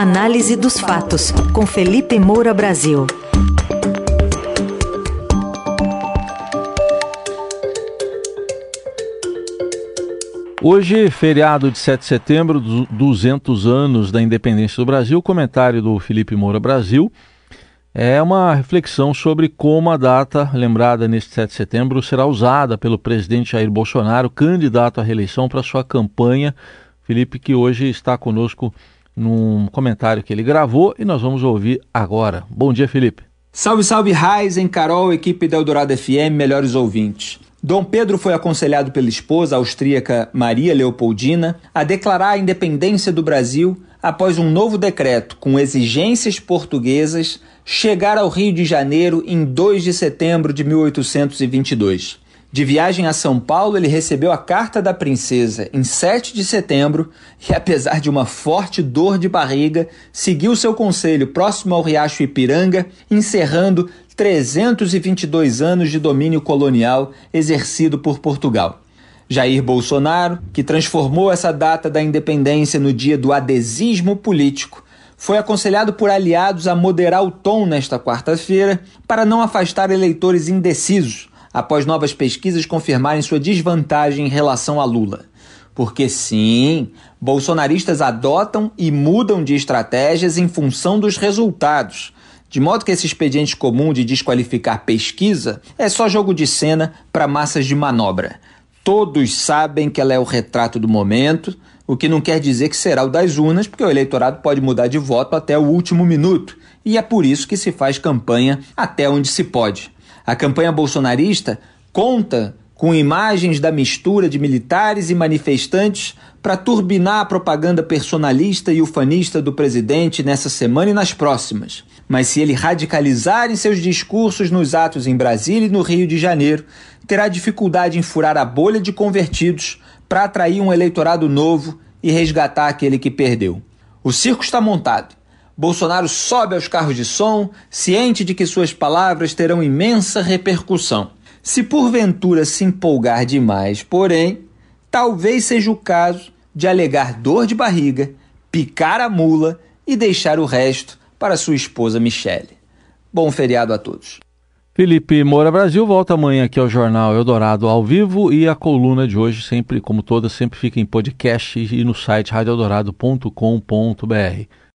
Análise dos fatos, com Felipe Moura Brasil. Hoje, feriado de 7 de setembro, 200 anos da independência do Brasil, comentário do Felipe Moura Brasil. É uma reflexão sobre como a data lembrada neste 7 de setembro será usada pelo presidente Jair Bolsonaro, candidato à reeleição para sua campanha. Felipe, que hoje está conosco num comentário que ele gravou e nós vamos ouvir agora. Bom dia, Felipe. Salve, salve, Raizen, Carol, equipe da Eldorado FM, melhores ouvintes. Dom Pedro foi aconselhado pela esposa austríaca Maria Leopoldina a declarar a independência do Brasil após um novo decreto com exigências portuguesas chegar ao Rio de Janeiro em 2 de setembro de 1822. De viagem a São Paulo, ele recebeu a carta da princesa em 7 de setembro e, apesar de uma forte dor de barriga, seguiu seu conselho próximo ao Riacho Ipiranga, encerrando 322 anos de domínio colonial exercido por Portugal. Jair Bolsonaro, que transformou essa data da independência no dia do adesismo político, foi aconselhado por aliados a moderar o tom nesta quarta-feira para não afastar eleitores indecisos após novas pesquisas confirmarem sua desvantagem em relação a Lula. Porque sim, bolsonaristas adotam e mudam de estratégias em função dos resultados. De modo que esse expediente comum de desqualificar pesquisa é só jogo de cena para massas de manobra. Todos sabem que ela é o retrato do momento, o que não quer dizer que será o das urnas, porque o eleitorado pode mudar de voto até o último minuto. E é por isso que se faz campanha até onde se pode. A campanha bolsonarista conta com imagens da mistura de militares e manifestantes para turbinar a propaganda personalista e ufanista do presidente nessa semana e nas próximas. Mas se ele radicalizar em seus discursos nos atos em Brasília e no Rio de Janeiro, terá dificuldade em furar a bolha de convertidos para atrair um eleitorado novo e resgatar aquele que perdeu. O circo está montado Bolsonaro sobe aos carros de som, ciente de que suas palavras terão imensa repercussão. Se porventura se empolgar demais, porém, talvez seja o caso de alegar dor de barriga, picar a mula e deixar o resto para sua esposa Michele. Bom feriado a todos. Felipe Moura Brasil volta amanhã aqui ao Jornal Eldorado ao vivo e a coluna de hoje sempre, como todas, sempre fica em podcast e no site radioeldorado.com.br.